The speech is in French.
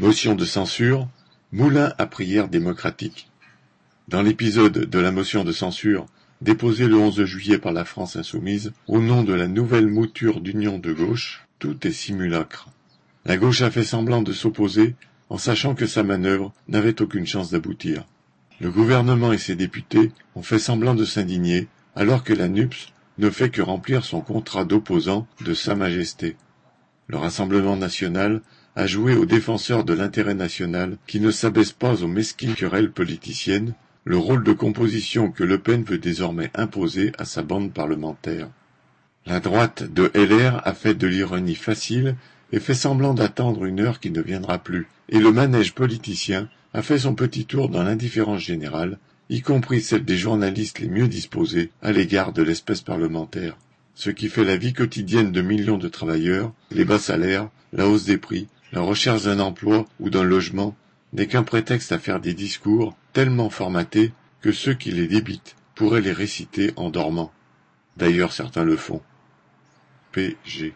Motion de censure, moulin à prière démocratique. Dans l'épisode de la motion de censure déposée le 11 juillet par la France insoumise, au nom de la nouvelle mouture d'union de gauche, tout est simulacre. La gauche a fait semblant de s'opposer en sachant que sa manœuvre n'avait aucune chance d'aboutir. Le gouvernement et ses députés ont fait semblant de s'indigner alors que la NUPS ne fait que remplir son contrat d'opposant de Sa Majesté. Le Rassemblement national a joué aux défenseurs de l'intérêt national qui ne s'abaisse pas aux mesquines querelles politiciennes, le rôle de composition que Le Pen veut désormais imposer à sa bande parlementaire. La droite de LR a fait de l'ironie facile et fait semblant d'attendre une heure qui ne viendra plus, et le manège politicien a fait son petit tour dans l'indifférence générale, y compris celle des journalistes les mieux disposés à l'égard de l'espèce parlementaire. Ce qui fait la vie quotidienne de millions de travailleurs, les bas salaires, la hausse des prix, la recherche d'un emploi ou d'un logement n'est qu'un prétexte à faire des discours tellement formatés que ceux qui les débitent pourraient les réciter en dormant. D'ailleurs certains le font. P.G.